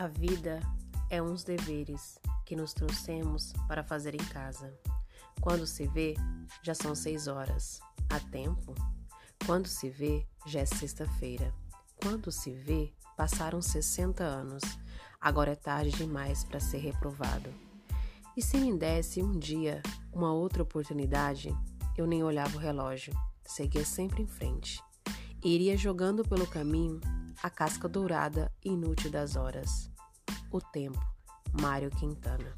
A vida é uns deveres que nos trouxemos para fazer em casa. Quando se vê, já são seis horas. Há tempo? Quando se vê, já é sexta-feira. Quando se vê, passaram 60 anos. Agora é tarde demais para ser reprovado. E se me desse um dia uma outra oportunidade, eu nem olhava o relógio, seguia sempre em frente. Iria jogando pelo caminho a casca dourada e inútil das horas. O tempo, Mário Quintana.